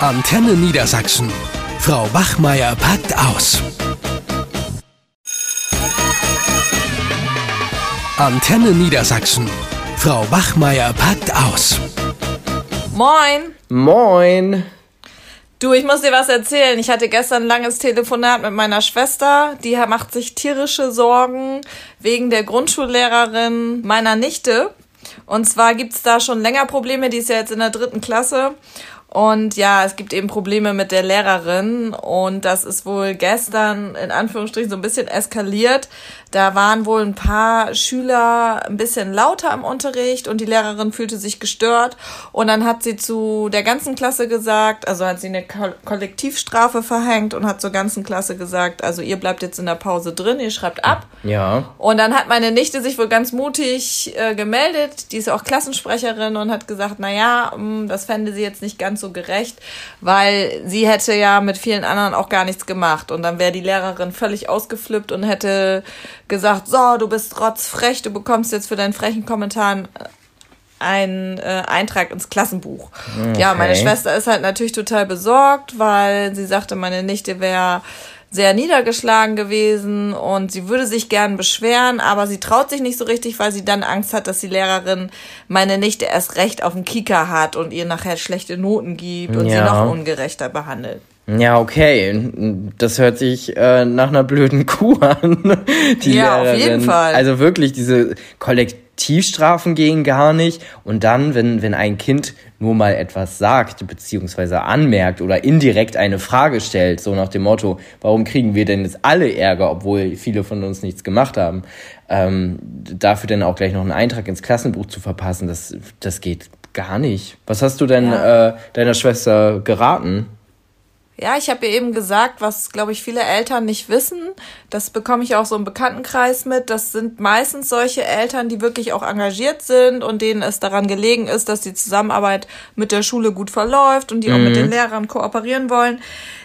Antenne Niedersachsen. Frau Wachmeier packt aus. Antenne Niedersachsen. Frau Wachmeier packt aus. Moin. Moin. Du, ich muss dir was erzählen. Ich hatte gestern ein langes Telefonat mit meiner Schwester. Die macht sich tierische Sorgen wegen der Grundschullehrerin meiner Nichte. Und zwar gibt's da schon länger Probleme. Die ist ja jetzt in der dritten Klasse. Und ja, es gibt eben Probleme mit der Lehrerin und das ist wohl gestern in Anführungsstrichen so ein bisschen eskaliert. Da waren wohl ein paar Schüler ein bisschen lauter im Unterricht und die Lehrerin fühlte sich gestört und dann hat sie zu der ganzen Klasse gesagt, also hat sie eine Kollektivstrafe verhängt und hat zur ganzen Klasse gesagt, also ihr bleibt jetzt in der Pause drin, ihr schreibt ab. Ja. Und dann hat meine Nichte sich wohl ganz mutig äh, gemeldet, die ist auch Klassensprecherin und hat gesagt, na ja, mm, das fände sie jetzt nicht ganz so gerecht, weil sie hätte ja mit vielen anderen auch gar nichts gemacht und dann wäre die Lehrerin völlig ausgeflippt und hätte gesagt, so, du bist rotzfrech, du bekommst jetzt für deinen frechen Kommentar einen äh, Eintrag ins Klassenbuch. Okay. Ja, meine Schwester ist halt natürlich total besorgt, weil sie sagte, meine Nichte wäre sehr niedergeschlagen gewesen und sie würde sich gern beschweren, aber sie traut sich nicht so richtig, weil sie dann Angst hat, dass die Lehrerin meine Nichte erst recht auf den Kieker hat und ihr nachher schlechte Noten gibt und ja. sie noch ungerechter behandelt. Ja, okay. Das hört sich äh, nach einer blöden Kuh an. Die ja, Lehrerin. auf jeden Fall. Also wirklich, diese Kollektivstrafen gehen gar nicht. Und dann, wenn, wenn ein Kind nur mal etwas sagt, beziehungsweise anmerkt oder indirekt eine Frage stellt, so nach dem Motto, warum kriegen wir denn jetzt alle Ärger, obwohl viele von uns nichts gemacht haben, ähm, dafür dann auch gleich noch einen Eintrag ins Klassenbuch zu verpassen, das, das geht gar nicht. Was hast du denn ja. äh, deiner Schwester geraten? Ja, ich habe ihr eben gesagt, was, glaube ich, viele Eltern nicht wissen. Das bekomme ich auch so im Bekanntenkreis mit. Das sind meistens solche Eltern, die wirklich auch engagiert sind und denen es daran gelegen ist, dass die Zusammenarbeit mit der Schule gut verläuft und die mhm. auch mit den mhm. Lehrern kooperieren wollen,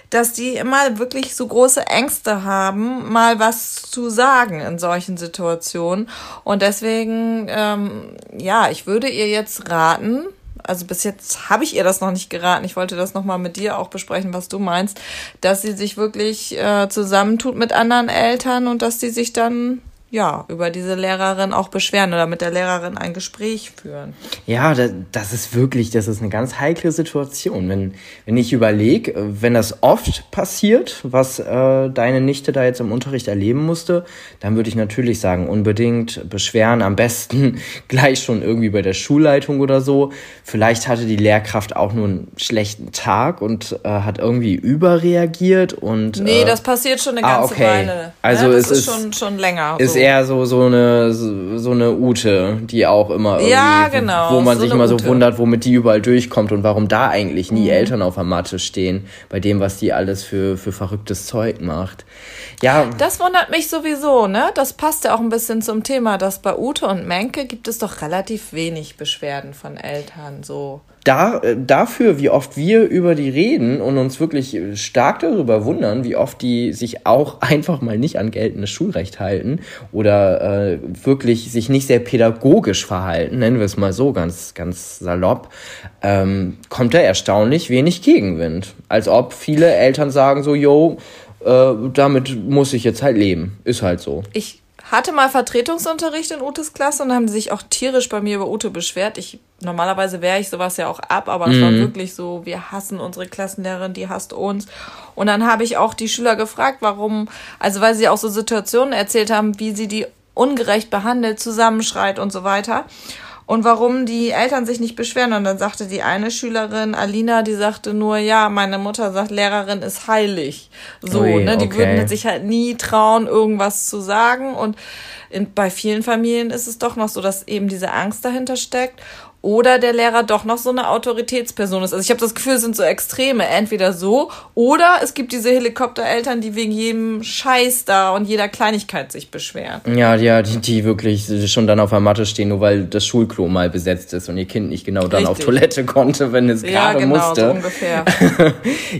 dass die immer wirklich so große Ängste haben, mal was zu sagen in solchen Situationen. Und deswegen, ähm, ja, ich würde ihr jetzt raten, also bis jetzt habe ich ihr das noch nicht geraten. Ich wollte das nochmal mit dir auch besprechen, was du meinst, dass sie sich wirklich äh, zusammentut mit anderen Eltern und dass sie sich dann ja, über diese Lehrerin auch beschweren oder mit der Lehrerin ein Gespräch führen. Ja, das ist wirklich, das ist eine ganz heikle Situation. Wenn, wenn ich überlege, wenn das oft passiert, was äh, deine Nichte da jetzt im Unterricht erleben musste, dann würde ich natürlich sagen, unbedingt beschweren, am besten gleich schon irgendwie bei der Schulleitung oder so. Vielleicht hatte die Lehrkraft auch nur einen schlechten Tag und äh, hat irgendwie überreagiert und. Nee, äh, das passiert schon eine ah, ganze okay. Weile. Also ja, das es ist, ist schon, schon länger. Ist so eher so, so eine, so eine Ute, die auch immer irgendwie, ja, genau, wo man so sich immer Ute. so wundert, womit die überall durchkommt und warum da eigentlich nie mhm. Eltern auf der Matte stehen, bei dem, was die alles für, für verrücktes Zeug macht. Ja. Das wundert mich sowieso, ne? Das passt ja auch ein bisschen zum Thema, dass bei Ute und Menke gibt es doch relativ wenig Beschwerden von Eltern, so da, äh, dafür, wie oft wir über die reden und uns wirklich stark darüber wundern, wie oft die sich auch einfach mal nicht an geltendes Schulrecht halten oder äh, wirklich sich nicht sehr pädagogisch verhalten, nennen wir es mal so ganz, ganz salopp, ähm, kommt da erstaunlich wenig Gegenwind. Als ob viele Eltern sagen so, yo, äh, damit muss ich jetzt halt leben. Ist halt so. Ich hatte mal Vertretungsunterricht in Utes Klasse und haben sich auch tierisch bei mir über Ute beschwert. Ich normalerweise wehre ich sowas ja auch ab, aber mhm. es war mhm. wirklich so, wir hassen unsere Klassenlehrerin, die hasst uns. Und dann habe ich auch die Schüler gefragt, warum, also weil sie auch so Situationen erzählt haben, wie sie die ungerecht behandelt, zusammenschreit und so weiter und warum die Eltern sich nicht beschweren. Und dann sagte die eine Schülerin, Alina, die sagte nur, ja, meine Mutter sagt, Lehrerin ist heilig. So, Ui, ne, die okay. würden sich halt nie trauen, irgendwas zu sagen. Und in, bei vielen Familien ist es doch noch so, dass eben diese Angst dahinter steckt oder der Lehrer doch noch so eine Autoritätsperson ist. Also ich habe das Gefühl, es sind so Extreme. Entweder so oder es gibt diese Helikoptereltern, die wegen jedem Scheiß da und jeder Kleinigkeit sich beschweren. Ja, ja, die, die wirklich schon dann auf der Matte stehen, nur weil das Schulklo mal besetzt ist und ihr Kind nicht genau dann Richtig. auf Toilette konnte, wenn es ja, gerade genau, musste. So ungefähr.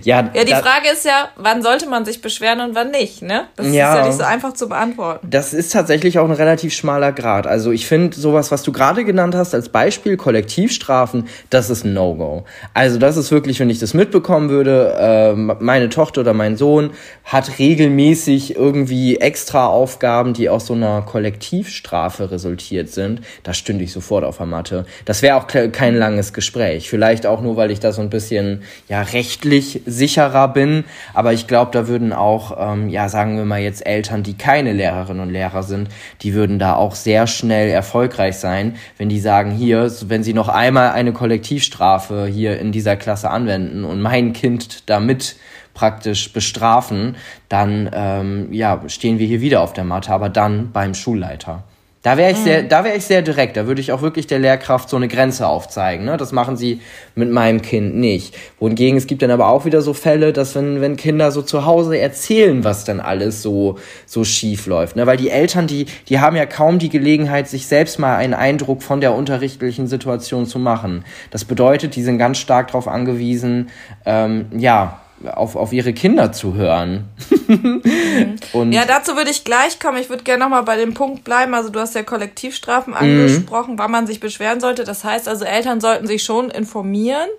ja, ja, die Frage ist ja, wann sollte man sich beschweren und wann nicht, ne? Das ja, ist ja nicht so einfach zu beantworten. Das ist tatsächlich auch ein relativ schmaler Grad. Also ich finde sowas, was du gerade genannt hast als Beispiel, Kollektivstrafen, das ist ein No-Go. Also das ist wirklich, wenn ich das mitbekommen würde, äh, meine Tochter oder mein Sohn hat regelmäßig irgendwie extra Aufgaben, die aus so einer Kollektivstrafe resultiert sind, da stünde ich sofort auf der Matte. Das wäre auch kein langes Gespräch. Vielleicht auch nur, weil ich da so ein bisschen ja rechtlich sicherer bin, aber ich glaube, da würden auch, ähm, ja, sagen wir mal jetzt Eltern, die keine Lehrerinnen und Lehrer sind, die würden da auch sehr schnell erfolgreich sein, wenn die sagen, hier, wenn sie noch einmal eine Kollektivstrafe hier in dieser Klasse anwenden und mein Kind damit praktisch bestrafen, dann ähm, ja, stehen wir hier wieder auf der Matte, aber dann beim Schulleiter. Da wäre ich mhm. sehr, da wäre ich sehr direkt. Da würde ich auch wirklich der Lehrkraft so eine Grenze aufzeigen. Ne? Das machen sie mit meinem Kind nicht. Wohingegen es gibt dann aber auch wieder so Fälle, dass wenn, wenn Kinder so zu Hause erzählen, was dann alles so, so schief läuft. Ne? Weil die Eltern, die, die haben ja kaum die Gelegenheit, sich selbst mal einen Eindruck von der unterrichtlichen Situation zu machen. Das bedeutet, die sind ganz stark darauf angewiesen, ähm, ja, auf, auf ihre Kinder zu hören. mhm. ja, dazu würde ich gleich kommen. Ich würde gerne nochmal bei dem Punkt bleiben. Also du hast ja Kollektivstrafen mhm. angesprochen, wann man sich beschweren sollte. Das heißt also, Eltern sollten sich schon informieren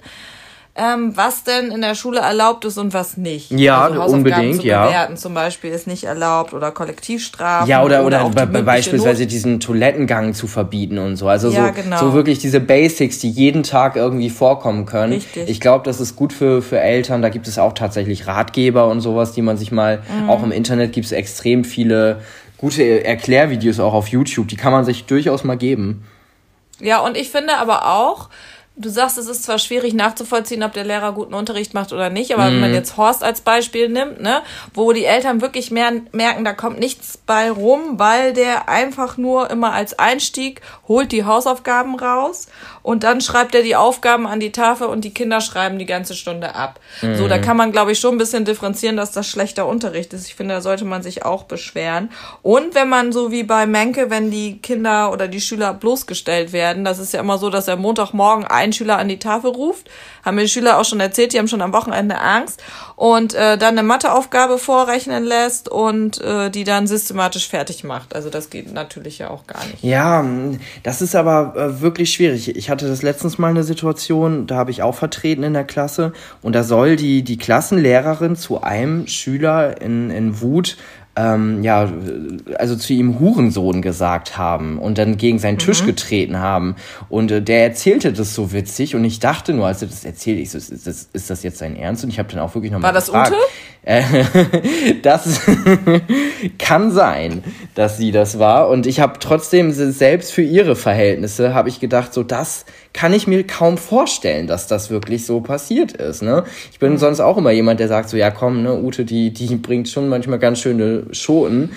ähm, was denn in der Schule erlaubt ist und was nicht. Ja, also unbedingt, zu ja. Bewerten zum Beispiel ist nicht erlaubt oder Kollektivstrafen. Ja, oder, oder, oder be beispielsweise Not diesen Toilettengang zu verbieten und so. Also ja, so, genau. so wirklich diese Basics, die jeden Tag irgendwie vorkommen können. Richtig. Ich glaube, das ist gut für, für Eltern. Da gibt es auch tatsächlich Ratgeber und sowas, die man sich mal, mhm. auch im Internet gibt es extrem viele gute Erklärvideos auch auf YouTube. Die kann man sich durchaus mal geben. Ja, und ich finde aber auch, Du sagst, es ist zwar schwierig nachzuvollziehen, ob der Lehrer guten Unterricht macht oder nicht, aber mhm. wenn man mhm. jetzt Horst als Beispiel nimmt, ne, wo die Eltern wirklich mehr merken, da kommt nichts bei rum, weil der einfach nur immer als Einstieg holt die Hausaufgaben raus und dann schreibt er die Aufgaben an die Tafel und die Kinder schreiben die ganze Stunde ab. Mhm. So, da kann man, glaube ich, schon ein bisschen differenzieren, dass das schlechter Unterricht ist. Ich finde, da sollte man sich auch beschweren. Und wenn man so wie bei Menke, wenn die Kinder oder die Schüler bloßgestellt werden, das ist ja immer so, dass er Montagmorgen einen Schüler an die Tafel ruft, haben mir die Schüler auch schon erzählt, die haben schon am Wochenende Angst und äh, dann eine Matheaufgabe vorrechnen lässt und äh, die dann systematisch fertig macht. Also das geht natürlich ja auch gar nicht. Ja, das ist aber äh, wirklich schwierig. Ich hatte das letztens mal eine Situation, da habe ich auch vertreten in der Klasse und da soll die, die Klassenlehrerin zu einem Schüler in, in Wut ähm, ja, also zu ihm Hurensohn gesagt haben und dann gegen seinen Tisch mhm. getreten haben. Und äh, der erzählte das so witzig und ich dachte nur, als er das erzählt, ich so, ist das, ist das jetzt sein Ernst? Und ich habe dann auch wirklich nochmal gefragt. War das Ute? Äh, das kann sein, dass sie das war. Und ich habe trotzdem selbst für ihre Verhältnisse, habe ich gedacht, so das kann ich mir kaum vorstellen, dass das wirklich so passiert ist. Ne? Ich bin sonst auch immer jemand, der sagt so, ja komm, ne, Ute, die, die bringt schon manchmal ganz schöne Schoten,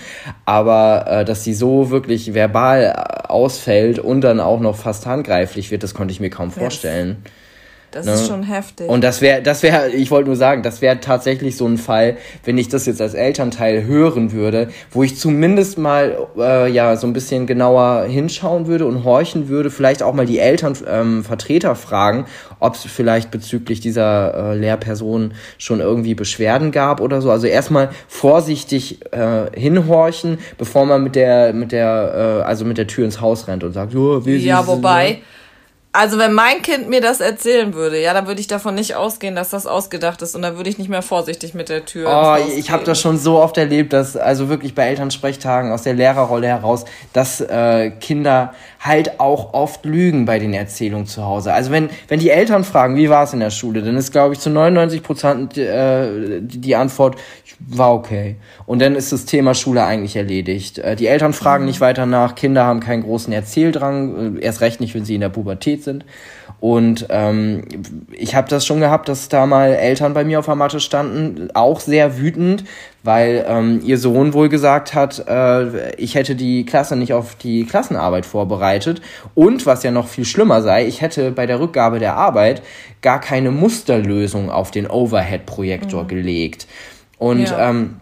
aber äh, dass sie so wirklich verbal ausfällt und dann auch noch fast handgreiflich wird, das konnte ich mir kaum vorstellen. Yes. Das ne? ist schon heftig. Und das wäre, das wäre, ich wollte nur sagen, das wäre tatsächlich so ein Fall, wenn ich das jetzt als Elternteil hören würde, wo ich zumindest mal äh, ja so ein bisschen genauer hinschauen würde und horchen würde, vielleicht auch mal die Elternvertreter ähm, fragen, ob es vielleicht bezüglich dieser äh, Lehrperson schon irgendwie Beschwerden gab oder so. Also erstmal vorsichtig äh, hinhorchen, bevor man mit der, mit der, äh, also mit der Tür ins Haus rennt und sagt, oh, wie Ja, wobei. Ne? Also wenn mein Kind mir das erzählen würde, ja, dann würde ich davon nicht ausgehen, dass das ausgedacht ist und dann würde ich nicht mehr vorsichtig mit der Tür. Oh, ich habe das schon so oft erlebt, dass also wirklich bei Elternsprechtagen aus der Lehrerrolle heraus, dass äh, Kinder halt auch oft lügen bei den Erzählungen zu Hause. Also wenn wenn die Eltern fragen, wie war es in der Schule, dann ist glaube ich zu 99 Prozent äh, die Antwort war okay. Und dann ist das Thema Schule eigentlich erledigt. Äh, die Eltern fragen mhm. nicht weiter nach, Kinder haben keinen großen Erzähldrang, äh, erst recht nicht, wenn sie in der Pubertät sind. Und ähm, ich habe das schon gehabt, dass da mal Eltern bei mir auf der Matte standen, auch sehr wütend, weil ähm, ihr Sohn wohl gesagt hat, äh, ich hätte die Klasse nicht auf die Klassenarbeit vorbereitet. Und was ja noch viel schlimmer sei, ich hätte bei der Rückgabe der Arbeit gar keine Musterlösung auf den Overhead-Projektor mhm. gelegt. Und ja. ähm,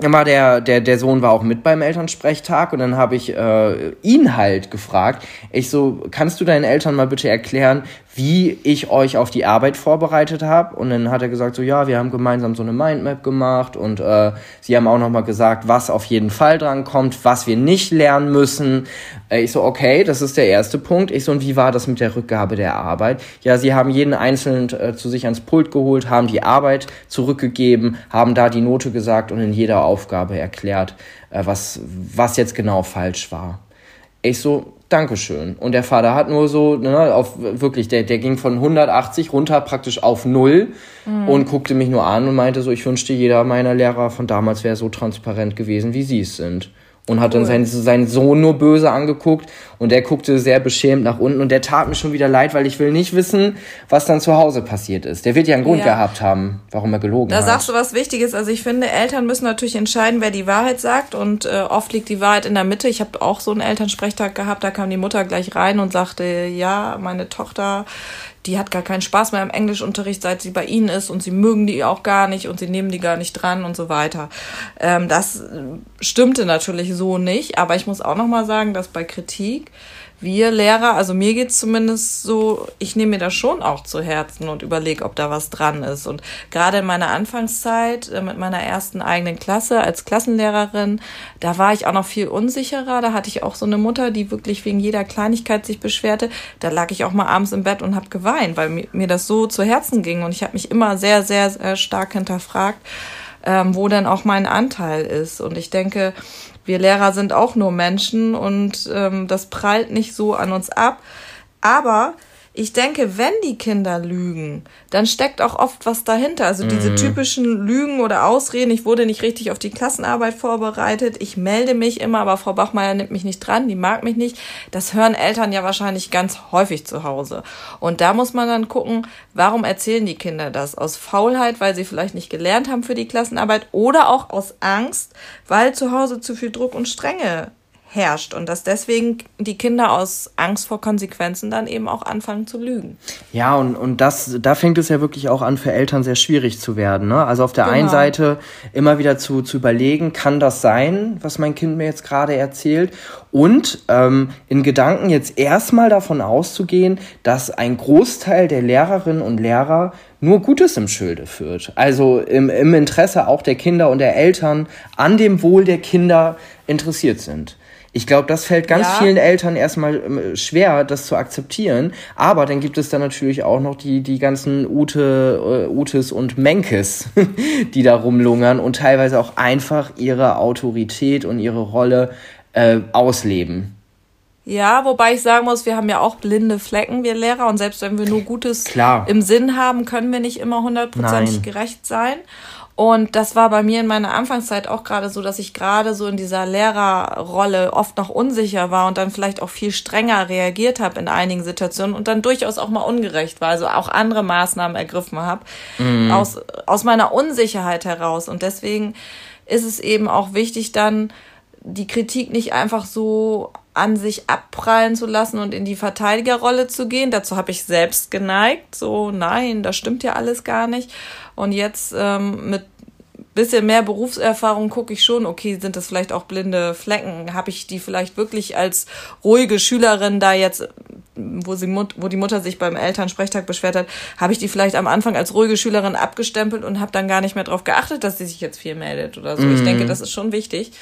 immer der, der, der Sohn war auch mit beim Elternsprechtag und dann habe ich äh, ihn halt gefragt, ich so, kannst du deinen Eltern mal bitte erklären, wie ich euch auf die Arbeit vorbereitet habe. Und dann hat er gesagt, so ja, wir haben gemeinsam so eine Mindmap gemacht und äh, sie haben auch nochmal gesagt, was auf jeden Fall dran kommt, was wir nicht lernen müssen. Äh, ich so, okay, das ist der erste Punkt. Ich so, und wie war das mit der Rückgabe der Arbeit? Ja, sie haben jeden einzeln äh, zu sich ans Pult geholt, haben die Arbeit zurückgegeben, haben da die Note gesagt und in jeder Aufgabe erklärt, äh, was, was jetzt genau falsch war. Ich so, Dankeschön. Und der Vater hat nur so, ne, auf wirklich, der, der ging von 180 runter praktisch auf null mhm. und guckte mich nur an und meinte so, ich wünschte, jeder meiner Lehrer von damals wäre so transparent gewesen, wie sie es sind und hat dann seinen, seinen Sohn nur böse angeguckt und der guckte sehr beschämt nach unten und der tat mir schon wieder leid, weil ich will nicht wissen, was dann zu Hause passiert ist. Der wird ja einen Grund ja. gehabt haben, warum er gelogen da hat. Da sagst du was Wichtiges. Also ich finde, Eltern müssen natürlich entscheiden, wer die Wahrheit sagt und äh, oft liegt die Wahrheit in der Mitte. Ich habe auch so einen Elternsprechtag gehabt, da kam die Mutter gleich rein und sagte, ja, meine Tochter die hat gar keinen Spaß mehr im Englischunterricht, seit sie bei ihnen ist und sie mögen die auch gar nicht und sie nehmen die gar nicht dran und so weiter. Ähm, das stimmte natürlich so nicht, aber ich muss auch noch mal sagen, dass bei Kritik wir Lehrer, also mir geht's zumindest so, ich nehme mir das schon auch zu Herzen und überlege, ob da was dran ist. Und gerade in meiner Anfangszeit äh, mit meiner ersten eigenen Klasse als Klassenlehrerin, da war ich auch noch viel unsicherer. Da hatte ich auch so eine Mutter, die wirklich wegen jeder Kleinigkeit sich beschwerte. Da lag ich auch mal abends im Bett und habe geweint, weil mir das so zu Herzen ging. Und ich habe mich immer sehr, sehr, sehr stark hinterfragt, ähm, wo denn auch mein Anteil ist. Und ich denke, wir Lehrer sind auch nur Menschen und ähm, das prallt nicht so an uns ab. Aber ich denke, wenn die Kinder lügen, dann steckt auch oft was dahinter. Also diese mhm. typischen Lügen oder Ausreden, ich wurde nicht richtig auf die Klassenarbeit vorbereitet, ich melde mich immer, aber Frau Bachmeier nimmt mich nicht dran, die mag mich nicht. Das hören Eltern ja wahrscheinlich ganz häufig zu Hause. Und da muss man dann gucken, warum erzählen die Kinder das? Aus Faulheit, weil sie vielleicht nicht gelernt haben für die Klassenarbeit oder auch aus Angst, weil zu Hause zu viel Druck und Strenge herrscht und dass deswegen die Kinder aus Angst vor Konsequenzen dann eben auch anfangen zu lügen. Ja, und, und das, da fängt es ja wirklich auch an, für Eltern sehr schwierig zu werden. Ne? Also auf der genau. einen Seite immer wieder zu, zu überlegen, kann das sein, was mein Kind mir jetzt gerade erzählt? Und ähm, in Gedanken jetzt erstmal davon auszugehen, dass ein Großteil der Lehrerinnen und Lehrer nur Gutes im Schilde führt. Also im, im Interesse auch der Kinder und der Eltern an dem Wohl der Kinder interessiert sind. Ich glaube, das fällt ganz ja. vielen Eltern erstmal ähm, schwer, das zu akzeptieren. Aber dann gibt es dann natürlich auch noch die, die ganzen Ute, uh, Utes und Menkes, die da rumlungern und teilweise auch einfach ihre Autorität und ihre Rolle äh, ausleben. Ja, wobei ich sagen muss, wir haben ja auch blinde Flecken, wir Lehrer, und selbst wenn wir nur Gutes Klar. im Sinn haben, können wir nicht immer hundertprozentig gerecht sein. Und das war bei mir in meiner Anfangszeit auch gerade so, dass ich gerade so in dieser Lehrerrolle oft noch unsicher war und dann vielleicht auch viel strenger reagiert habe in einigen Situationen und dann durchaus auch mal ungerecht war, also auch andere Maßnahmen ergriffen habe mhm. aus, aus meiner Unsicherheit heraus. Und deswegen ist es eben auch wichtig, dann die Kritik nicht einfach so an sich abprallen zu lassen und in die Verteidigerrolle zu gehen. Dazu habe ich selbst geneigt. So, nein, das stimmt ja alles gar nicht. Und jetzt ähm, mit bisschen mehr Berufserfahrung gucke ich schon, okay, sind das vielleicht auch blinde Flecken? Habe ich die vielleicht wirklich als ruhige Schülerin da jetzt, wo, sie, wo die Mutter sich beim Elternsprechtag beschwert hat, habe ich die vielleicht am Anfang als ruhige Schülerin abgestempelt und habe dann gar nicht mehr darauf geachtet, dass sie sich jetzt viel meldet oder so. Mhm. Ich denke, das ist schon wichtig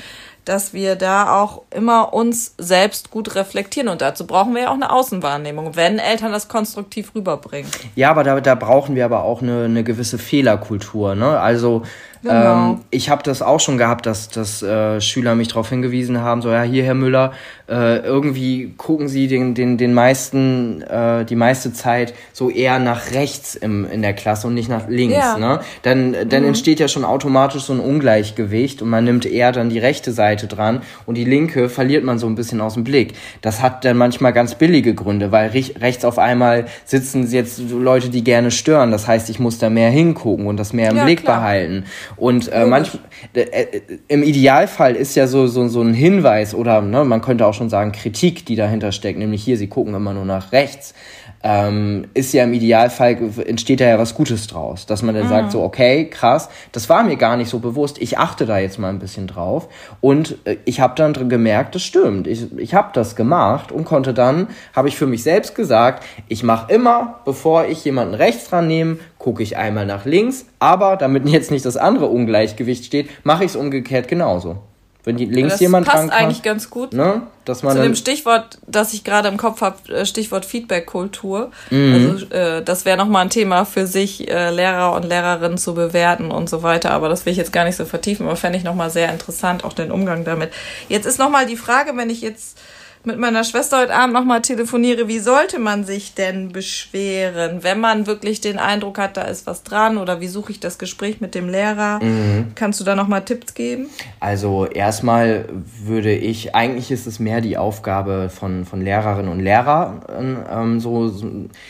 dass wir da auch immer uns selbst gut reflektieren. Und dazu brauchen wir ja auch eine Außenwahrnehmung, wenn Eltern das konstruktiv rüberbringen. Ja, aber da, da brauchen wir aber auch eine, eine gewisse Fehlerkultur. Ne? Also Genau. Ähm, ich habe das auch schon gehabt, dass, dass äh, Schüler mich darauf hingewiesen haben, so ja, hier, Herr Müller, äh, irgendwie gucken Sie den, den, den meisten, äh, die meiste Zeit so eher nach rechts im, in der Klasse und nicht nach links. Ja. Ne? Dann, dann mhm. entsteht ja schon automatisch so ein Ungleichgewicht und man nimmt eher dann die rechte Seite dran und die linke verliert man so ein bisschen aus dem Blick. Das hat dann manchmal ganz billige Gründe, weil rechts auf einmal sitzen jetzt Leute, die gerne stören. Das heißt, ich muss da mehr hingucken und das mehr im ja, Blick klar. behalten. Und äh, manchmal, äh, äh, im Idealfall ist ja so, so, so ein Hinweis oder ne, man könnte auch schon sagen Kritik, die dahinter steckt, nämlich hier, sie gucken immer nur nach rechts. ähm, ist ja im Idealfall, entsteht da ja was Gutes draus. Dass man dann mhm. sagt so, okay, krass, das war mir gar nicht so bewusst, ich achte da jetzt mal ein bisschen drauf. Und äh, ich habe dann gemerkt, das stimmt. Ich, ich habe das gemacht und konnte dann, habe ich für mich selbst gesagt, ich mache immer, bevor ich jemanden rechts dran nehme, gucke ich einmal nach links, aber damit jetzt nicht das andere Ungleichgewicht steht, mache ich es umgekehrt genauso. Wenn die links das jemand passt eigentlich ganz gut. Ne? Dass man Zu dem Stichwort, das ich gerade im Kopf habe, äh, Stichwort Feedback-Kultur. Mhm. Also äh, das wäre nochmal ein Thema für sich, äh, Lehrer und Lehrerinnen zu bewerten und so weiter. Aber das will ich jetzt gar nicht so vertiefen, aber fände ich nochmal sehr interessant, auch den Umgang damit. Jetzt ist nochmal die Frage, wenn ich jetzt mit meiner Schwester heute Abend nochmal telefoniere, wie sollte man sich denn beschweren, wenn man wirklich den Eindruck hat, da ist was dran oder wie suche ich das Gespräch mit dem Lehrer? Mhm. Kannst du da nochmal Tipps geben? Also erstmal würde ich, eigentlich ist es mehr die Aufgabe von, von Lehrerinnen und Lehrern, ähm, so, so,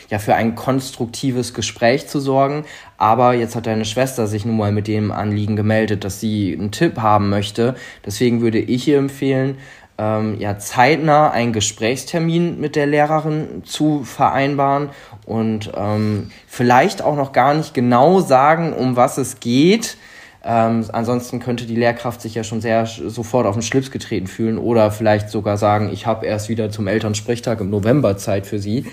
ja, für ein konstruktives Gespräch zu sorgen. Aber jetzt hat deine Schwester sich nun mal mit dem Anliegen gemeldet, dass sie einen Tipp haben möchte. Deswegen würde ich ihr empfehlen, ähm, ja, zeitnah einen Gesprächstermin mit der Lehrerin zu vereinbaren und ähm, vielleicht auch noch gar nicht genau sagen, um was es geht. Ähm, ansonsten könnte die Lehrkraft sich ja schon sehr sofort auf den Schlips getreten fühlen oder vielleicht sogar sagen, ich habe erst wieder zum Elternsprechtag im November Zeit für sie.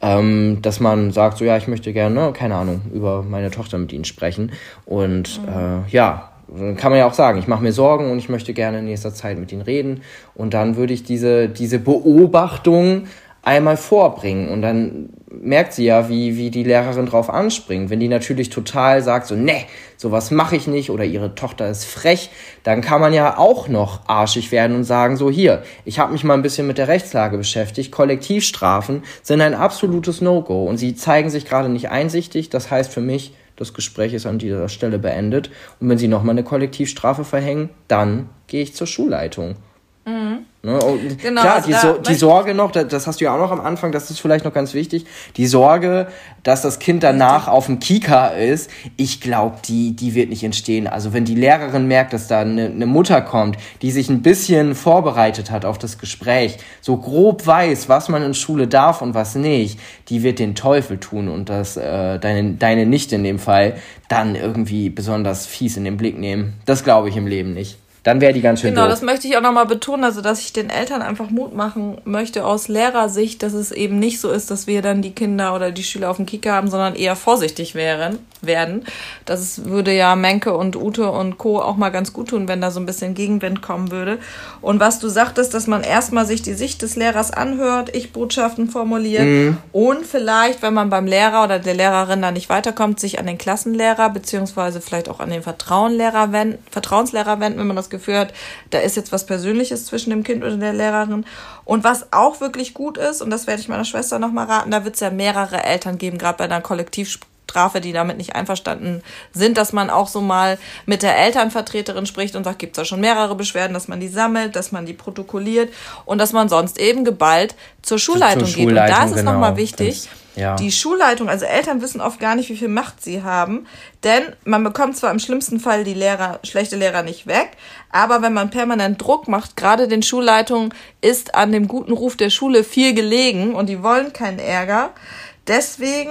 Ähm, dass man sagt, so ja, ich möchte gerne, keine Ahnung, über meine Tochter mit ihnen sprechen. Und mhm. äh, ja, dann kann man ja auch sagen, ich mache mir Sorgen und ich möchte gerne in nächster Zeit mit ihnen reden. Und dann würde ich diese, diese Beobachtung einmal vorbringen. Und dann merkt sie ja, wie, wie die Lehrerin drauf anspringt. Wenn die natürlich total sagt, so, ne, sowas mache ich nicht oder ihre Tochter ist frech, dann kann man ja auch noch arschig werden und sagen, so hier, ich habe mich mal ein bisschen mit der Rechtslage beschäftigt. Kollektivstrafen sind ein absolutes No-Go und sie zeigen sich gerade nicht einsichtig. Das heißt für mich, das Gespräch ist an dieser Stelle beendet. Und wenn Sie nochmal eine Kollektivstrafe verhängen, dann gehe ich zur Schulleitung. Mhm. Ne? genau, klar, also die, so die Sorge noch, das hast du ja auch noch am Anfang, das ist vielleicht noch ganz wichtig, die Sorge, dass das Kind danach auf dem Kika ist, ich glaube, die, die wird nicht entstehen. Also wenn die Lehrerin merkt, dass da eine, eine Mutter kommt, die sich ein bisschen vorbereitet hat auf das Gespräch, so grob weiß, was man in Schule darf und was nicht, die wird den Teufel tun und das äh, deine, deine Nichte in dem Fall dann irgendwie besonders fies in den Blick nehmen. Das glaube ich im Leben nicht dann wäre die ganz schön Genau, doof. das möchte ich auch nochmal betonen, also dass ich den Eltern einfach Mut machen möchte aus Lehrersicht, dass es eben nicht so ist, dass wir dann die Kinder oder die Schüler auf dem Kicker haben, sondern eher vorsichtig wären, werden. Das würde ja Menke und Ute und Co. auch mal ganz gut tun, wenn da so ein bisschen Gegenwind kommen würde. Und was du sagtest, dass man erstmal sich die Sicht des Lehrers anhört, ich Botschaften formuliert mhm. und vielleicht, wenn man beim Lehrer oder der Lehrerin da nicht weiterkommt, sich an den Klassenlehrer beziehungsweise vielleicht auch an den Vertrauenlehrer wenden, Vertrauenslehrer wenden, wenn man das Gefühl hat, da ist jetzt was Persönliches zwischen dem Kind und der Lehrerin. Und was auch wirklich gut ist, und das werde ich meiner Schwester nochmal raten, da wird es ja mehrere Eltern geben, gerade bei einer Kollektivstrafe, die damit nicht einverstanden sind, dass man auch so mal mit der Elternvertreterin spricht und sagt, gibt es da schon mehrere Beschwerden, dass man die sammelt, dass man die protokolliert und dass man sonst eben geballt zur Schulleitung, zur Schulleitung geht. Und da ist es genau. nochmal wichtig. Das ja. Die Schulleitung, also Eltern wissen oft gar nicht, wie viel Macht sie haben, denn man bekommt zwar im schlimmsten Fall die Lehrer, schlechte Lehrer nicht weg, aber wenn man permanent Druck macht, gerade den Schulleitungen ist an dem guten Ruf der Schule viel gelegen und die wollen keinen Ärger. Deswegen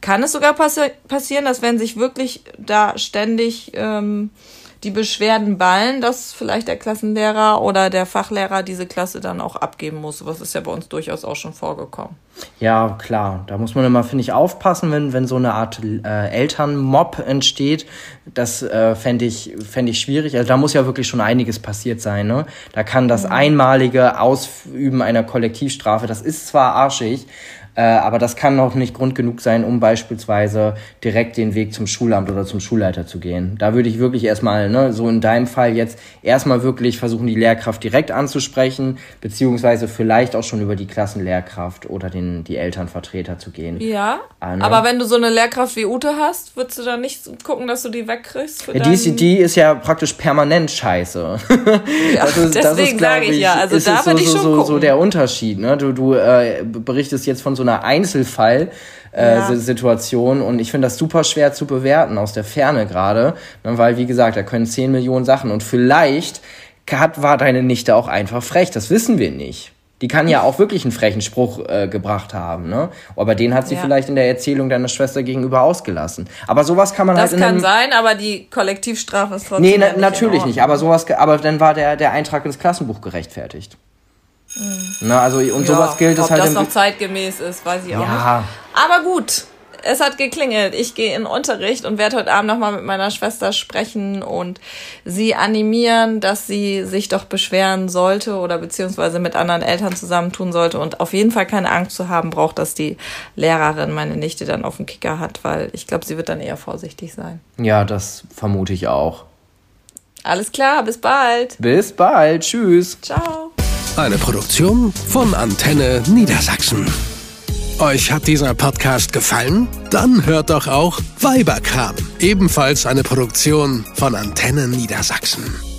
kann es sogar passi passieren, dass wenn sich wirklich da ständig ähm, die Beschwerden ballen, dass vielleicht der Klassenlehrer oder der Fachlehrer diese Klasse dann auch abgeben muss. Was ist ja bei uns durchaus auch schon vorgekommen. Ja, klar. Da muss man immer, finde ich, aufpassen, wenn, wenn so eine Art äh, Elternmob entsteht. Das äh, fände ich, fänd ich schwierig. Also da muss ja wirklich schon einiges passiert sein. Ne? Da kann das mhm. einmalige Ausüben einer Kollektivstrafe, das ist zwar arschig, äh, aber das kann noch nicht Grund genug sein, um beispielsweise direkt den Weg zum Schulamt oder zum Schulleiter zu gehen. Da würde ich wirklich erstmal, ne, so in deinem Fall jetzt erstmal wirklich versuchen, die Lehrkraft direkt anzusprechen, beziehungsweise vielleicht auch schon über die Klassenlehrkraft oder den, die Elternvertreter zu gehen. Ja. Äh, ne? Aber wenn du so eine Lehrkraft wie Ute hast, würdest du dann nicht gucken, dass du die wegkriegst? Ja, die, ist, die ist ja praktisch permanent scheiße. Ja, das ist, deswegen sage ich, ich ja. Also da würde so, ich schon so, so, so der Unterschied. Ne? Du, du äh, berichtest jetzt von so einer Einzelfall-Situation. Äh, ja. Und ich finde das super schwer zu bewerten aus der Ferne gerade, ne, weil wie gesagt, da können 10 Millionen Sachen und vielleicht hat, war deine Nichte auch einfach frech, das wissen wir nicht. Die kann ja auch wirklich einen frechen Spruch äh, gebracht haben, ne? Aber den hat sie Ja. vielleicht in der Erzählung deiner Schwester gegenüber ausgelassen. Aber sowas kann man Das halt in kann einem, sein, aber die Kollektivstrafe ist trotzdem. Nee, na, natürlich nicht. Aber sowas, ge- aber dann war der, der Eintrag ins Klassenbuch gerechtfertigt. Na, also, und sowas gilt es Ob halt das im- noch zeitgemäß ist, weiß ich auch Ja. nicht. Aber gut, es hat geklingelt. Ich gehe in Unterricht und werde heute Abend nochmal mit meiner Schwester sprechen und sie animieren, dass sie sich doch beschweren sollte oder beziehungsweise mit anderen Eltern zusammentun sollte und auf jeden Fall keine Angst zu haben braucht, dass die Lehrerin meine Nichte dann auf dem Kicker hat, weil ich glaube, sie wird dann eher vorsichtig sein. Ja, das vermute ich auch. Alles klar, bis bald. Bis bald. Tschüss. Ciao. Eine Produktion von Antenne Niedersachsen. Euch hat dieser Podcast gefallen? Dann hört doch auch Weiberkram, ebenfalls eine Produktion von Antenne Niedersachsen.